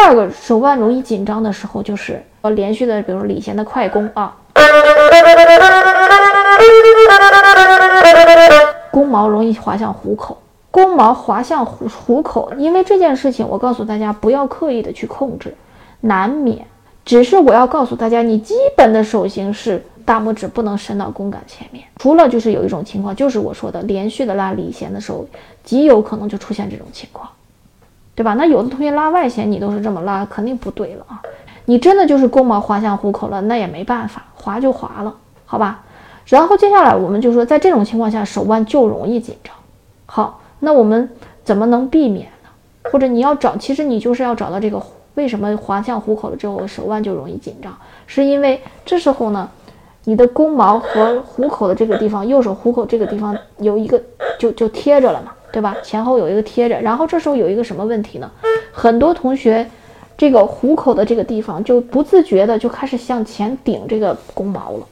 第二个手腕容易紧张的时候，就是呃连续的，比如说李贤的快弓啊，弓毛容易滑向虎口，弓毛滑向虎虎口，因为这件事情，我告诉大家不要刻意的去控制，难免。只是我要告诉大家，你基本的手型是大拇指不能伸到弓杆前面，除了就是有一种情况，就是我说的连续的拉里弦的时候，极有可能就出现这种情况。对吧？那有的同学拉外弦，你都是这么拉，肯定不对了啊！你真的就是弓毛滑向虎口了，那也没办法，滑就滑了，好吧？然后接下来我们就说，在这种情况下，手腕就容易紧张。好，那我们怎么能避免呢？或者你要找，其实你就是要找到这个为什么滑向虎口了之后手腕就容易紧张，是因为这时候呢，你的弓毛和虎口的这个地方，右手虎口这个地方有一个就就贴着了嘛。对吧？前后有一个贴着，然后这时候有一个什么问题呢？很多同学这个虎口的这个地方就不自觉的就开始向前顶这个弓毛了，